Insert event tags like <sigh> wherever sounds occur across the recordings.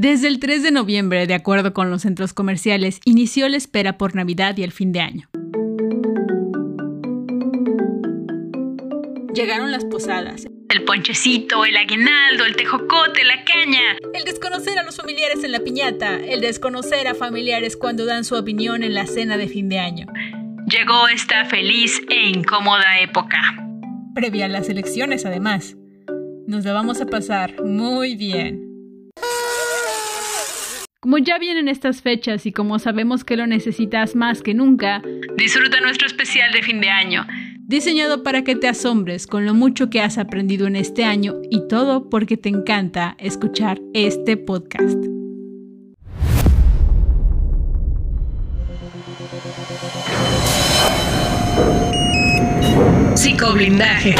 Desde el 3 de noviembre, de acuerdo con los centros comerciales, inició la espera por Navidad y el fin de año. Llegaron las posadas, el ponchecito, el aguinaldo, el tejocote, la caña. El desconocer a los familiares en la piñata, el desconocer a familiares cuando dan su opinión en la cena de fin de año. Llegó esta feliz e incómoda época. Previa a las elecciones, además. Nos la vamos a pasar muy bien. Como ya vienen estas fechas y como sabemos que lo necesitas más que nunca, disfruta nuestro especial de fin de año diseñado para que te asombres con lo mucho que has aprendido en este año y todo porque te encanta escuchar este podcast. Psicoblindaje.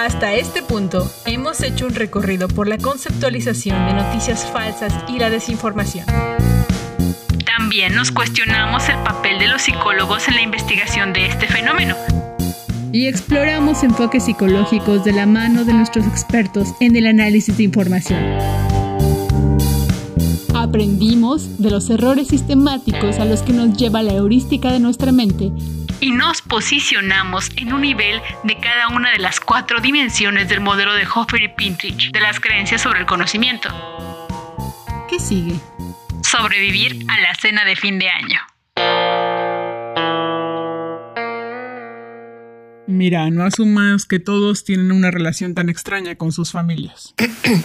Hasta este punto, hemos hecho un recorrido por la conceptualización de noticias falsas y la desinformación. También nos cuestionamos el papel de los psicólogos en la investigación de este fenómeno. Y exploramos enfoques psicológicos de la mano de nuestros expertos en el análisis de información. Aprendimos de los errores sistemáticos a los que nos lleva la heurística de nuestra mente y nos posicionamos en un nivel de cada una de las cuatro dimensiones del modelo de Hoffer y Pintrich de las creencias sobre el conocimiento. ¿Qué sigue? Sobrevivir a la cena de fin de año. Mira, no asumas que todos tienen una relación tan extraña con sus familias. <clears throat>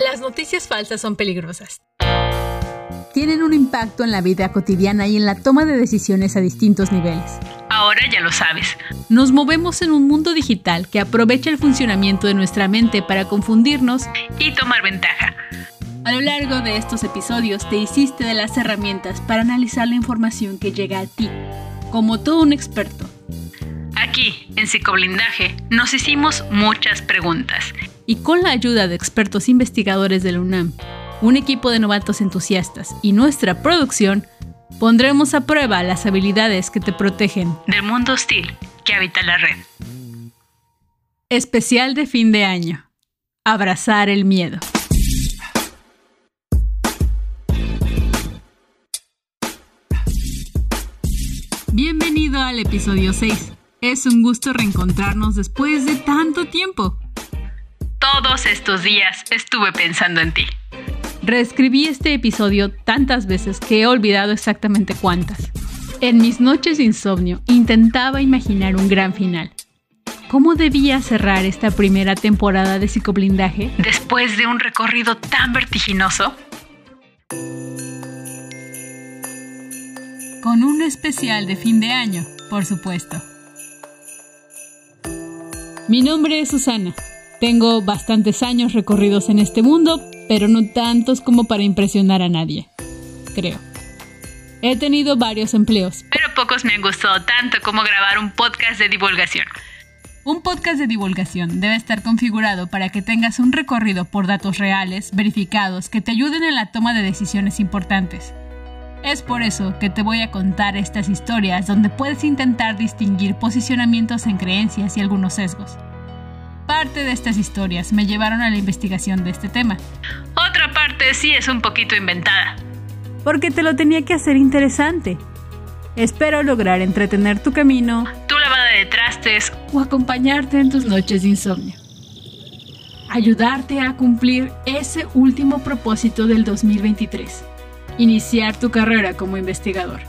Las noticias falsas son peligrosas tienen un impacto en la vida cotidiana y en la toma de decisiones a distintos niveles. Ahora ya lo sabes. Nos movemos en un mundo digital que aprovecha el funcionamiento de nuestra mente para confundirnos y tomar ventaja. A lo largo de estos episodios te hiciste de las herramientas para analizar la información que llega a ti, como todo un experto. Aquí, en Psicoblindaje, nos hicimos muchas preguntas. Y con la ayuda de expertos investigadores de la UNAM, un equipo de novatos entusiastas y nuestra producción, pondremos a prueba las habilidades que te protegen del mundo hostil que habita la red. Especial de fin de año. Abrazar el miedo. Bienvenido al episodio 6. Es un gusto reencontrarnos después de tanto tiempo. Todos estos días estuve pensando en ti. Reescribí este episodio tantas veces que he olvidado exactamente cuántas. En mis noches de insomnio intentaba imaginar un gran final. ¿Cómo debía cerrar esta primera temporada de psicoblindaje después de un recorrido tan vertiginoso? Con un especial de fin de año, por supuesto. Mi nombre es Susana. Tengo bastantes años recorridos en este mundo, pero no tantos como para impresionar a nadie, creo. He tenido varios empleos, pero pocos me han gustado tanto como grabar un podcast de divulgación. Un podcast de divulgación debe estar configurado para que tengas un recorrido por datos reales, verificados, que te ayuden en la toma de decisiones importantes. Es por eso que te voy a contar estas historias donde puedes intentar distinguir posicionamientos en creencias y algunos sesgos. Parte de estas historias me llevaron a la investigación de este tema. Otra parte sí es un poquito inventada. Porque te lo tenía que hacer interesante. Espero lograr entretener tu camino, tu lavada de trastes o acompañarte en tus noches de insomnio. Ayudarte a cumplir ese último propósito del 2023. Iniciar tu carrera como investigador.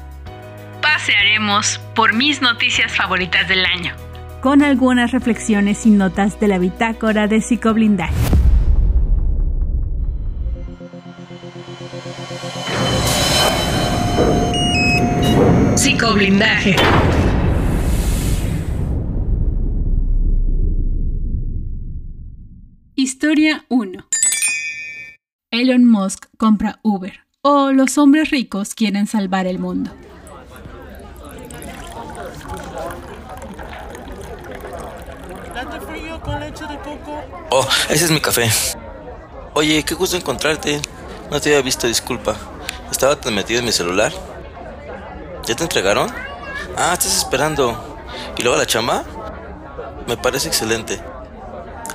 Pasearemos por mis noticias favoritas del año con algunas reflexiones y notas de la bitácora de psicoblindaje. Psicoblindaje. Historia 1. Elon Musk compra Uber o los hombres ricos quieren salvar el mundo. Oh, ese es mi café. Oye, qué gusto encontrarte. No te había visto, disculpa. Estaba tan metido en mi celular. ¿Ya te entregaron? Ah, estás esperando. ¿Y luego la chamba? Me parece excelente.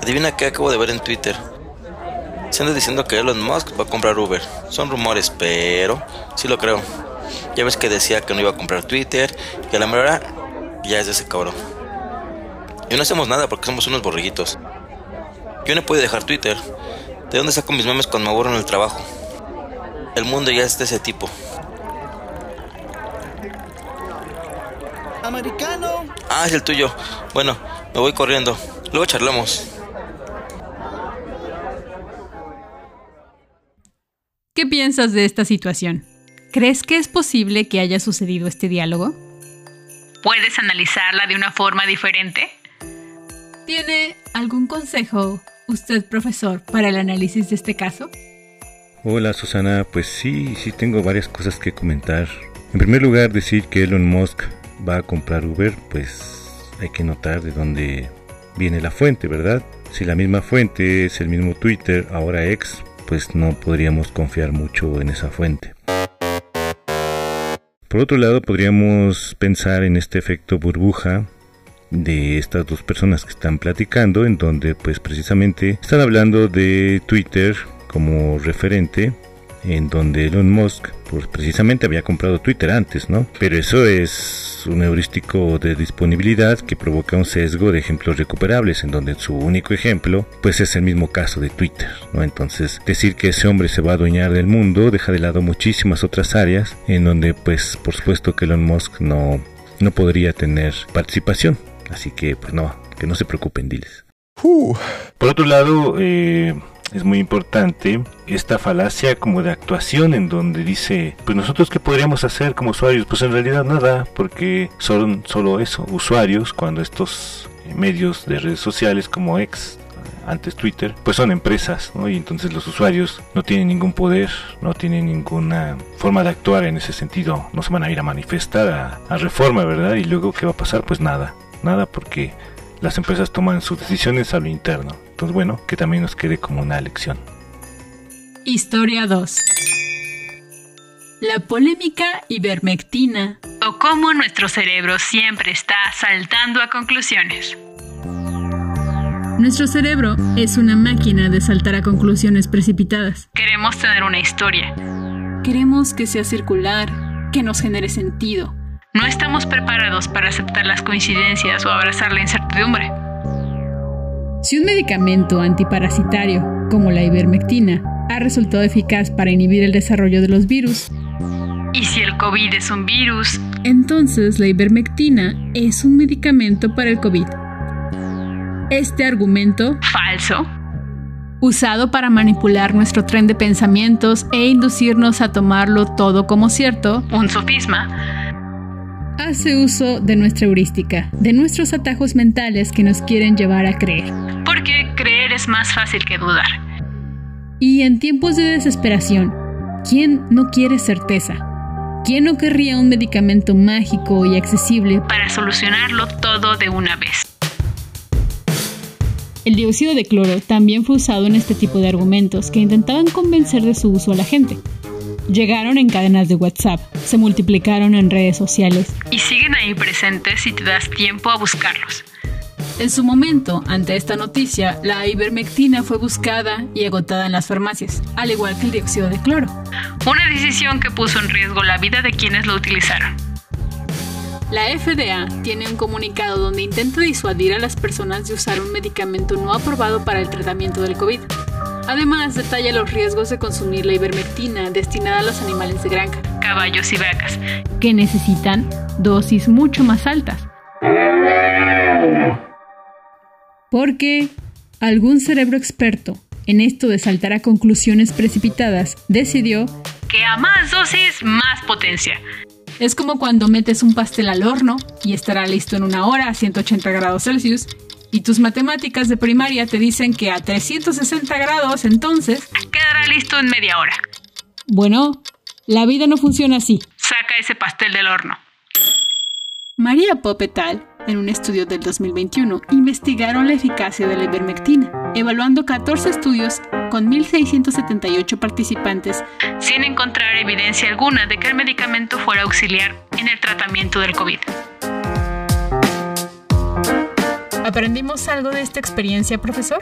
Adivina qué acabo de ver en Twitter. Se anda diciendo que Elon Musk va a comprar Uber. Son rumores, pero sí lo creo. Ya ves que decía que no iba a comprar Twitter y a la mera ya es de ese cabrón. Y no hacemos nada porque somos unos borriguitos. Yo no puedo dejar Twitter. ¿De dónde saco mis memes cuando me aburro en el trabajo? El mundo ya es de ese tipo. Americano. Ah, es el tuyo. Bueno, me voy corriendo. Luego charlamos. ¿Qué piensas de esta situación? ¿Crees que es posible que haya sucedido este diálogo? ¿Puedes analizarla de una forma diferente? ¿Tiene algún consejo, usted profesor, para el análisis de este caso? Hola Susana, pues sí, sí tengo varias cosas que comentar. En primer lugar, decir que Elon Musk va a comprar Uber, pues hay que notar de dónde viene la fuente, ¿verdad? Si la misma fuente es el mismo Twitter, ahora ex, pues no podríamos confiar mucho en esa fuente. Por otro lado, podríamos pensar en este efecto burbuja de estas dos personas que están platicando, en donde pues precisamente están hablando de Twitter como referente en donde Elon Musk pues, precisamente había comprado Twitter antes, ¿no? Pero eso es un heurístico de disponibilidad que provoca un sesgo de ejemplos recuperables, en donde su único ejemplo pues es el mismo caso de Twitter, ¿no? Entonces, decir que ese hombre se va a adueñar del mundo deja de lado muchísimas otras áreas en donde pues por supuesto que Elon Musk no, no podría tener participación. Así que pues no, que no se preocupen, diles. Por otro lado, eh, es muy importante esta falacia como de actuación en donde dice, pues nosotros qué podríamos hacer como usuarios, pues en realidad nada, porque son solo eso, usuarios, cuando estos medios de redes sociales como X antes Twitter, pues son empresas, ¿no? Y entonces los usuarios no tienen ningún poder, no tienen ninguna forma de actuar en ese sentido, no se van a ir a manifestar a, a reforma, ¿verdad? Y luego, ¿qué va a pasar? Pues nada, nada porque las empresas toman sus decisiones a lo interno. Entonces, bueno, que también nos quede como una lección. Historia 2. La polémica ivermectina o cómo nuestro cerebro siempre está saltando a conclusiones. Nuestro cerebro es una máquina de saltar a conclusiones precipitadas. Queremos tener una historia. Queremos que sea circular, que nos genere sentido. No estamos preparados para aceptar las coincidencias o abrazar la incertidumbre. Si un medicamento antiparasitario, como la ivermectina, ha resultado eficaz para inhibir el desarrollo de los virus, y si el COVID es un virus, entonces la ivermectina es un medicamento para el COVID. Este argumento, falso, usado para manipular nuestro tren de pensamientos e inducirnos a tomarlo todo como cierto, un sofisma, hace uso de nuestra heurística, de nuestros atajos mentales que nos quieren llevar a creer. Porque creer es más fácil que dudar. Y en tiempos de desesperación, ¿quién no quiere certeza? ¿Quién no querría un medicamento mágico y accesible para solucionarlo todo de una vez? El dióxido de cloro también fue usado en este tipo de argumentos que intentaban convencer de su uso a la gente. Llegaron en cadenas de WhatsApp, se multiplicaron en redes sociales y siguen ahí presentes si te das tiempo a buscarlos. En su momento, ante esta noticia, la ivermectina fue buscada y agotada en las farmacias, al igual que el dióxido de cloro. Una decisión que puso en riesgo la vida de quienes lo utilizaron. La FDA tiene un comunicado donde intenta disuadir a las personas de usar un medicamento no aprobado para el tratamiento del COVID. Además, detalla los riesgos de consumir la ivermectina destinada a los animales de granja, caballos y vacas, que necesitan dosis mucho más altas. Porque algún cerebro experto en esto de saltar a conclusiones precipitadas decidió que a más dosis, más potencia. Es como cuando metes un pastel al horno y estará listo en una hora a 180 grados Celsius y tus matemáticas de primaria te dicen que a 360 grados entonces quedará listo en media hora. Bueno, la vida no funciona así. Saca ese pastel del horno. María Popetal en un estudio del 2021, investigaron la eficacia de la ivermectina, evaluando 14 estudios con 1.678 participantes, sin encontrar evidencia alguna de que el medicamento fuera auxiliar en el tratamiento del COVID. ¿Aprendimos algo de esta experiencia, profesor?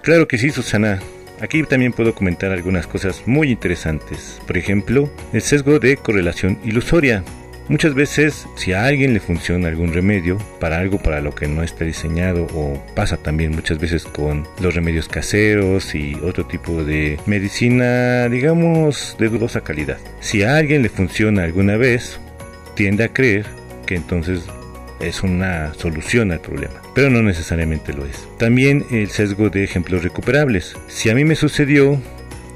Claro que sí, Susana. Aquí también puedo comentar algunas cosas muy interesantes. Por ejemplo, el sesgo de correlación ilusoria. Muchas veces, si a alguien le funciona algún remedio para algo para lo que no está diseñado, o pasa también muchas veces con los remedios caseros y otro tipo de medicina, digamos, de dudosa calidad. Si a alguien le funciona alguna vez, tiende a creer que entonces es una solución al problema, pero no necesariamente lo es. También el sesgo de ejemplos recuperables. Si a mí me sucedió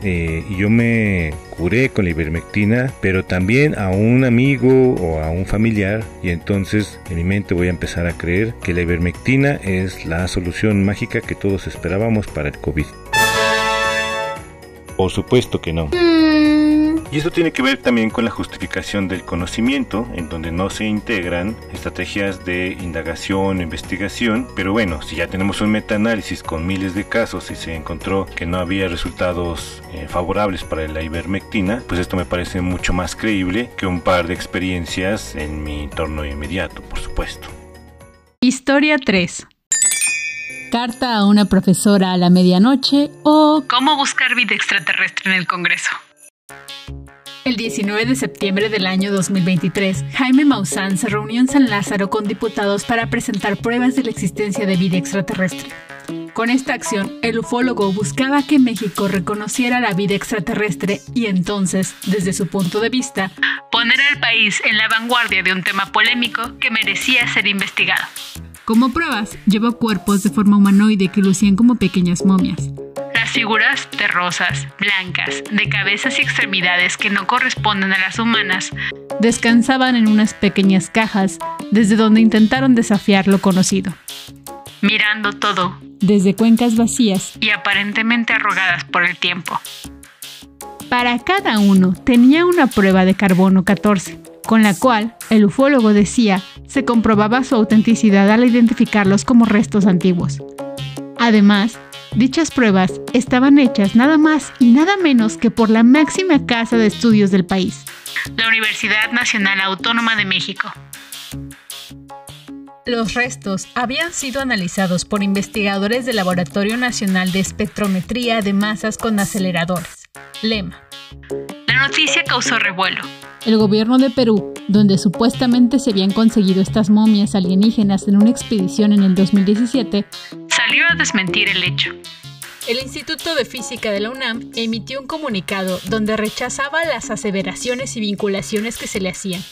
eh, y yo me curé con la ivermectina, pero también a un amigo o a un familiar y entonces en mi mente voy a empezar a creer que la ivermectina es la solución mágica que todos esperábamos para el COVID. Por supuesto que no. Y eso tiene que ver también con la justificación del conocimiento, en donde no se integran estrategias de indagación investigación. Pero bueno, si ya tenemos un metaanálisis con miles de casos y se encontró que no había resultados eh, favorables para la ivermectina, pues esto me parece mucho más creíble que un par de experiencias en mi entorno inmediato, por supuesto. Historia 3. Carta a una profesora a la medianoche o cómo buscar vida extraterrestre en el Congreso. El 19 de septiembre del año 2023, Jaime Maussan se reunió en San Lázaro con diputados para presentar pruebas de la existencia de vida extraterrestre. Con esta acción, el ufólogo buscaba que México reconociera la vida extraterrestre y entonces, desde su punto de vista, poner al país en la vanguardia de un tema polémico que merecía ser investigado. Como pruebas, llevó cuerpos de forma humanoide que lucían como pequeñas momias. Las figuras terrosas, blancas, de cabezas y extremidades que no corresponden a las humanas, descansaban en unas pequeñas cajas desde donde intentaron desafiar lo conocido. Mirando todo, desde cuencas vacías y aparentemente arrogadas por el tiempo. Para cada uno tenía una prueba de carbono 14, con la cual el ufólogo decía se comprobaba su autenticidad al identificarlos como restos antiguos. Además, dichas pruebas estaban hechas nada más y nada menos que por la máxima casa de estudios del país, la Universidad Nacional Autónoma de México. Los restos habían sido analizados por investigadores del Laboratorio Nacional de Espectrometría de Masas con Aceleradores, LEMA. La noticia causó revuelo. El gobierno de Perú, donde supuestamente se habían conseguido estas momias alienígenas en una expedición en el 2017, salió a desmentir el hecho. El Instituto de Física de la UNAM emitió un comunicado donde rechazaba las aseveraciones y vinculaciones que se le hacían.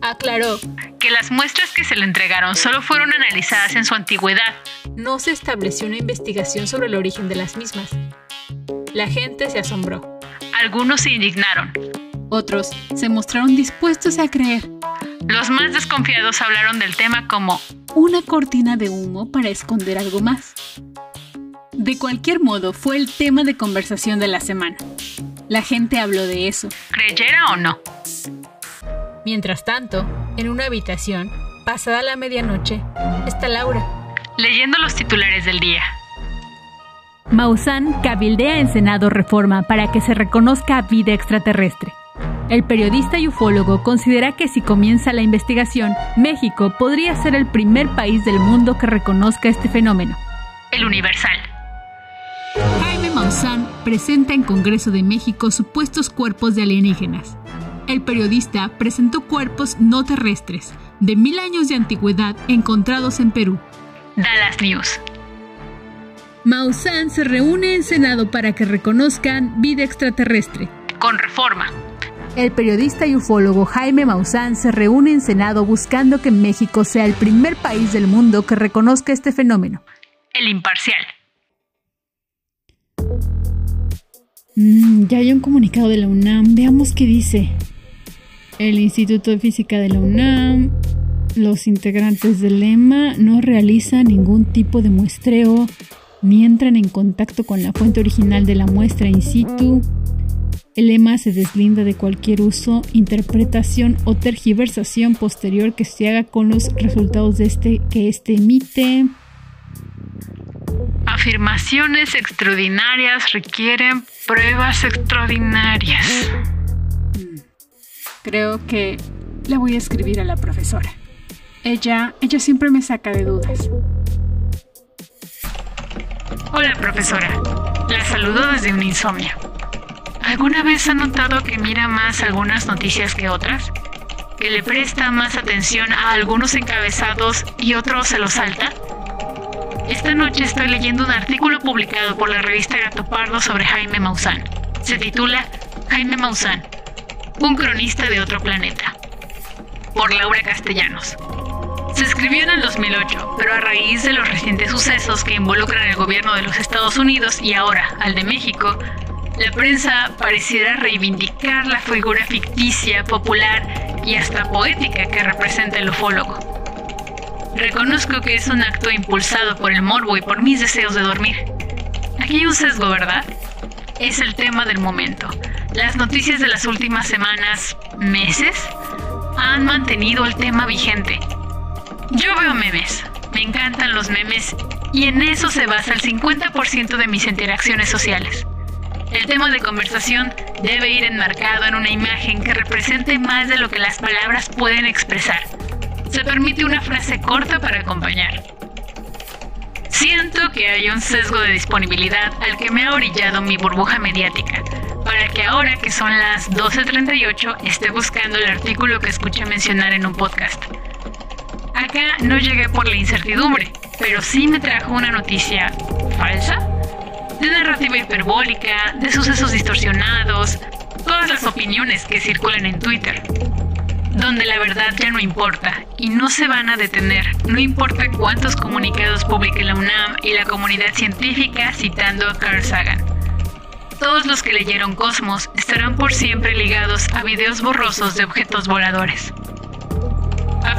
Aclaró que las muestras que se le entregaron solo fueron analizadas en su antigüedad. No se estableció una investigación sobre el origen de las mismas. La gente se asombró. Algunos se indignaron. Otros se mostraron dispuestos a creer. Los más desconfiados hablaron del tema como una cortina de humo para esconder algo más. De cualquier modo, fue el tema de conversación de la semana. La gente habló de eso, creyera o no. Mientras tanto, en una habitación, pasada la medianoche, está Laura, leyendo los titulares del día. Maussan cabildea en Senado reforma para que se reconozca vida extraterrestre. El periodista y ufólogo considera que si comienza la investigación, México podría ser el primer país del mundo que reconozca este fenómeno. El Universal. Jaime Maussan presenta en Congreso de México supuestos cuerpos de alienígenas. El periodista presentó cuerpos no terrestres, de mil años de antigüedad, encontrados en Perú. Dallas News. Maussan se reúne en Senado para que reconozcan vida extraterrestre. Con reforma. El periodista y ufólogo Jaime Maussan se reúne en Senado buscando que México sea el primer país del mundo que reconozca este fenómeno. El imparcial. Mm, ya hay un comunicado de la UNAM. Veamos qué dice. El Instituto de Física de la UNAM, los integrantes del lema no realizan ningún tipo de muestreo ni entran en contacto con la fuente original de la muestra in situ. El lema se deslinda de cualquier uso, interpretación o tergiversación posterior que se haga con los resultados de este que éste emite. Afirmaciones extraordinarias requieren pruebas extraordinarias. Creo que le voy a escribir a la profesora. Ella, ella siempre me saca de dudas. Hola, profesora. La saludo desde un insomnio. ¿Alguna vez ha notado que mira más algunas noticias que otras? ¿Que le presta más atención a algunos encabezados y otros se los salta? Esta noche estoy leyendo un artículo publicado por la revista Gato Pardo sobre Jaime Maussan. Se titula Jaime Maussan, un cronista de otro planeta, por Laura Castellanos. Se escribió en el 2008, pero a raíz de los recientes sucesos que involucran el gobierno de los Estados Unidos y ahora al de México, la prensa pareciera reivindicar la figura ficticia, popular y hasta poética que representa el ufólogo. Reconozco que es un acto impulsado por el morbo y por mis deseos de dormir. Aquí hay un sesgo, ¿verdad? Es el tema del momento. Las noticias de las últimas semanas, meses, han mantenido el tema vigente. Yo veo memes, me encantan los memes y en eso se basa el 50% de mis interacciones sociales. El tema de conversación debe ir enmarcado en una imagen que represente más de lo que las palabras pueden expresar. Se permite una frase corta para acompañar. Siento que hay un sesgo de disponibilidad al que me ha orillado mi burbuja mediática, para que ahora que son las 12.38 esté buscando el artículo que escuché mencionar en un podcast. Acá no llegué por la incertidumbre, pero sí me trajo una noticia falsa de narrativa hiperbólica, de sucesos distorsionados, todas las opiniones que circulan en Twitter, donde la verdad ya no importa y no se van a detener, no importa cuántos comunicados publique la UNAM y la comunidad científica citando a Carl Sagan. Todos los que leyeron Cosmos estarán por siempre ligados a videos borrosos de objetos voladores.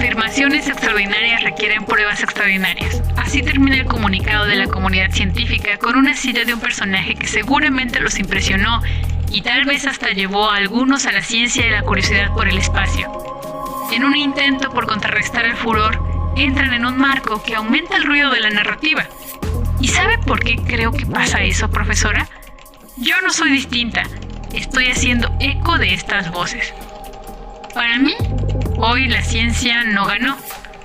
Afirmaciones extraordinarias requieren pruebas extraordinarias. Así termina el comunicado de la comunidad científica con una cita de un personaje que seguramente los impresionó y tal vez hasta llevó a algunos a la ciencia y la curiosidad por el espacio. En un intento por contrarrestar el furor, entran en un marco que aumenta el ruido de la narrativa. ¿Y sabe por qué creo que pasa eso, profesora? Yo no soy distinta. Estoy haciendo eco de estas voces. Para mí, Hoy la ciencia no ganó,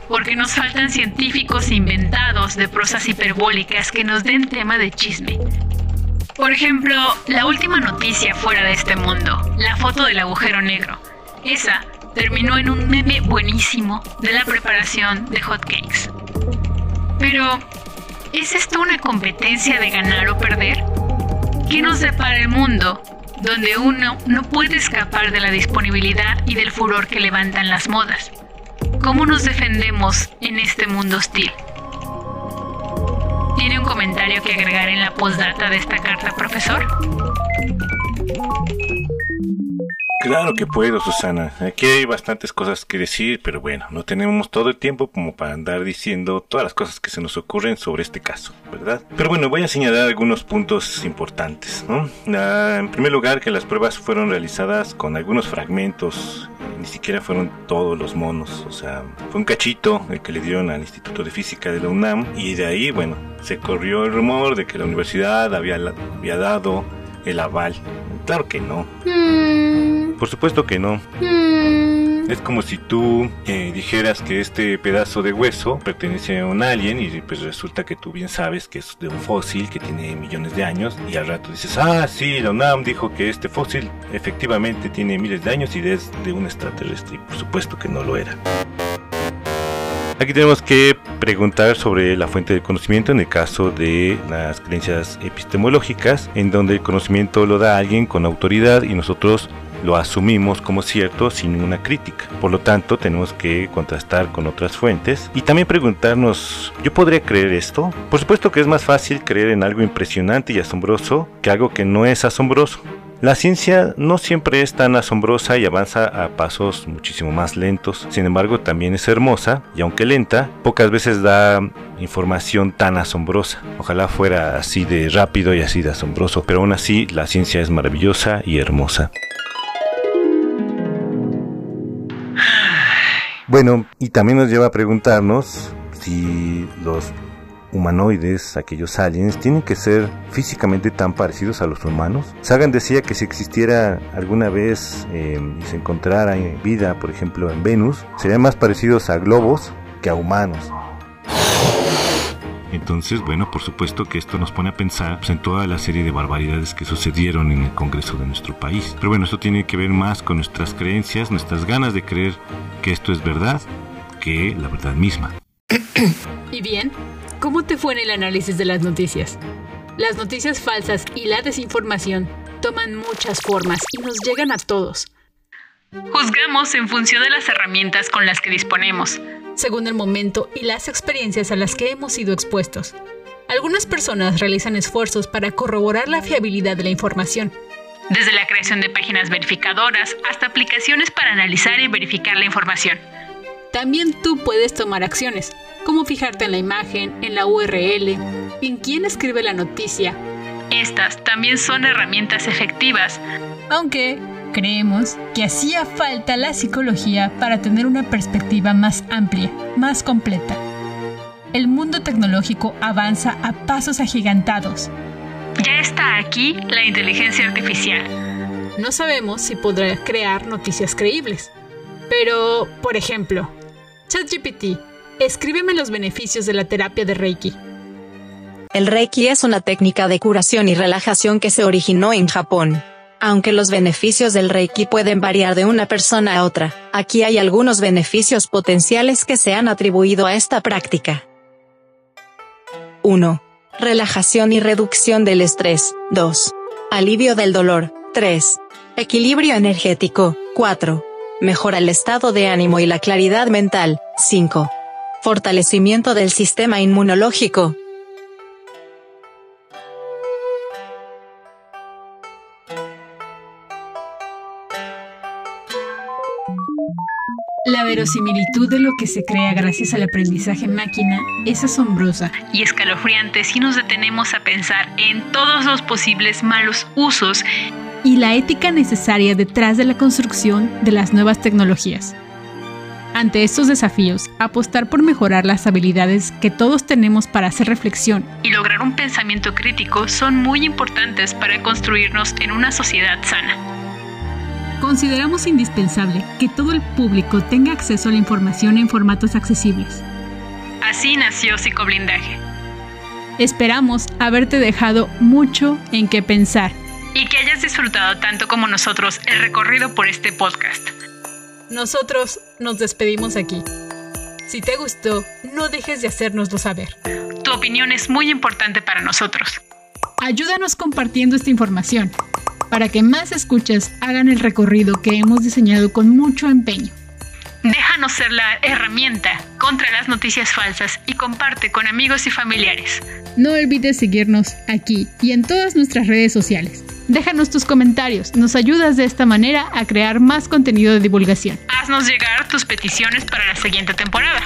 porque nos faltan científicos inventados de prosas hiperbólicas que nos den tema de chisme. Por ejemplo, la última noticia fuera de este mundo, la foto del agujero negro. Esa terminó en un meme buenísimo de la preparación de hotcakes. Pero, ¿es esto una competencia de ganar o perder? ¿Qué nos depara el mundo donde uno no puede escapar de la disponibilidad y del furor que levantan las modas. ¿Cómo nos defendemos en este mundo hostil? ¿Tiene un comentario que agregar en la postdata de esta carta, profesor? Claro que puedo, Susana. Aquí hay bastantes cosas que decir, pero bueno, no tenemos todo el tiempo como para andar diciendo todas las cosas que se nos ocurren sobre este caso, ¿verdad? Pero bueno, voy a señalar algunos puntos importantes, ¿no? Ah, en primer lugar, que las pruebas fueron realizadas con algunos fragmentos, ni siquiera fueron todos los monos, o sea, fue un cachito el que le dieron al Instituto de Física de la UNAM y de ahí, bueno, se corrió el rumor de que la universidad había, había dado el aval. Claro que no. Por supuesto que no. Es como si tú eh, dijeras que este pedazo de hueso pertenece a un alien y pues resulta que tú bien sabes que es de un fósil que tiene millones de años y al rato dices, ah, sí, la UNAM dijo que este fósil efectivamente tiene miles de años y es de un extraterrestre y por supuesto que no lo era. Aquí tenemos que preguntar sobre la fuente del conocimiento en el caso de las creencias epistemológicas, en donde el conocimiento lo da alguien con autoridad y nosotros lo asumimos como cierto sin ninguna crítica. Por lo tanto, tenemos que contrastar con otras fuentes y también preguntarnos, ¿yo podría creer esto? Por supuesto que es más fácil creer en algo impresionante y asombroso que algo que no es asombroso. La ciencia no siempre es tan asombrosa y avanza a pasos muchísimo más lentos, sin embargo también es hermosa y aunque lenta, pocas veces da información tan asombrosa. Ojalá fuera así de rápido y así de asombroso, pero aún así la ciencia es maravillosa y hermosa. Bueno, y también nos lleva a preguntarnos si los humanoides, aquellos aliens, tienen que ser físicamente tan parecidos a los humanos. Sagan decía que si existiera alguna vez eh, y se encontrara vida, por ejemplo, en Venus, serían más parecidos a globos que a humanos. Entonces, bueno, por supuesto que esto nos pone a pensar pues, en toda la serie de barbaridades que sucedieron en el Congreso de nuestro país. Pero bueno, esto tiene que ver más con nuestras creencias, nuestras ganas de creer que esto es verdad, que la verdad misma. <clears throat> ¿Y bien? ¿Cómo te fue en el análisis de las noticias? Las noticias falsas y la desinformación toman muchas formas y nos llegan a todos. Juzgamos en función de las herramientas con las que disponemos, según el momento y las experiencias a las que hemos sido expuestos. Algunas personas realizan esfuerzos para corroborar la fiabilidad de la información. Desde la creación de páginas verificadoras hasta aplicaciones para analizar y verificar la información. También tú puedes tomar acciones, como fijarte en la imagen, en la URL, en quién escribe la noticia. Estas también son herramientas efectivas, aunque Creemos que hacía falta la psicología para tener una perspectiva más amplia, más completa. El mundo tecnológico avanza a pasos agigantados. Ya está aquí la inteligencia artificial. No sabemos si podrá crear noticias creíbles. Pero, por ejemplo, ChatGPT, escríbeme los beneficios de la terapia de Reiki. El Reiki es una técnica de curación y relajación que se originó en Japón. Aunque los beneficios del Reiki pueden variar de una persona a otra, aquí hay algunos beneficios potenciales que se han atribuido a esta práctica. 1. Relajación y reducción del estrés. 2. Alivio del dolor. 3. Equilibrio energético. 4. Mejora el estado de ánimo y la claridad mental. 5. Fortalecimiento del sistema inmunológico. Verosimilitud de lo que se crea gracias al aprendizaje máquina es asombrosa y escalofriante si nos detenemos a pensar en todos los posibles malos usos y la ética necesaria detrás de la construcción de las nuevas tecnologías. Ante estos desafíos, apostar por mejorar las habilidades que todos tenemos para hacer reflexión y lograr un pensamiento crítico son muy importantes para construirnos en una sociedad sana. Consideramos indispensable que todo el público tenga acceso a la información en formatos accesibles. Así nació Psicoblindaje. Esperamos haberte dejado mucho en qué pensar. Y que hayas disfrutado tanto como nosotros el recorrido por este podcast. Nosotros nos despedimos aquí. Si te gustó, no dejes de hacérnoslo saber. Tu opinión es muy importante para nosotros. Ayúdanos compartiendo esta información para que más escuchas hagan el recorrido que hemos diseñado con mucho empeño. Déjanos ser la herramienta contra las noticias falsas y comparte con amigos y familiares. No olvides seguirnos aquí y en todas nuestras redes sociales. Déjanos tus comentarios, nos ayudas de esta manera a crear más contenido de divulgación. Haznos llegar tus peticiones para la siguiente temporada.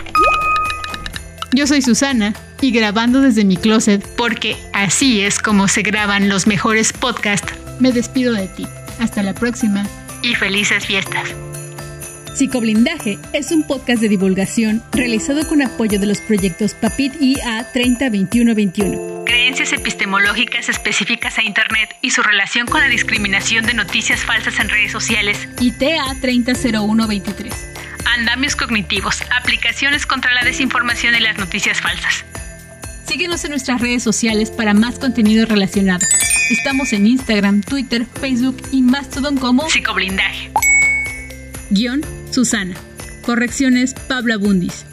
Yo soy Susana y grabando desde mi closet, porque así es como se graban los mejores podcasts me despido de ti. Hasta la próxima. Y felices fiestas. Psicoblindaje es un podcast de divulgación realizado con apoyo de los proyectos PAPIT IA 302121. Creencias epistemológicas específicas a Internet y su relación con la discriminación de noticias falsas en redes sociales. Y TA 300123. Andamios cognitivos, aplicaciones contra la desinformación y las noticias falsas. Síguenos en nuestras redes sociales para más contenido relacionado. Estamos en Instagram, Twitter, Facebook y Mastodon como Psicoblindaje. Guión, Susana. Correcciones, Pablo Abundis.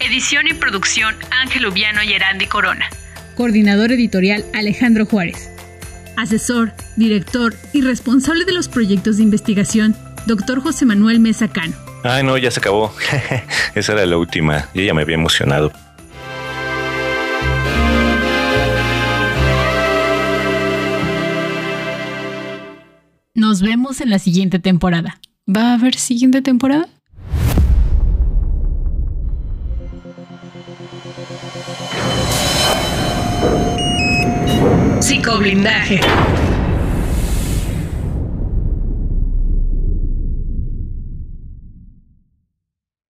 Edición y producción, Ángel Ubiano y Erandi Corona. Coordinador editorial, Alejandro Juárez. Asesor, director y responsable de los proyectos de investigación, doctor José Manuel Mesa Cano. Ay, no, ya se acabó. <laughs> Esa era la última. Yo ya me había emocionado. Nos vemos en la siguiente temporada. ¿Va a haber siguiente temporada? Psicoblindaje.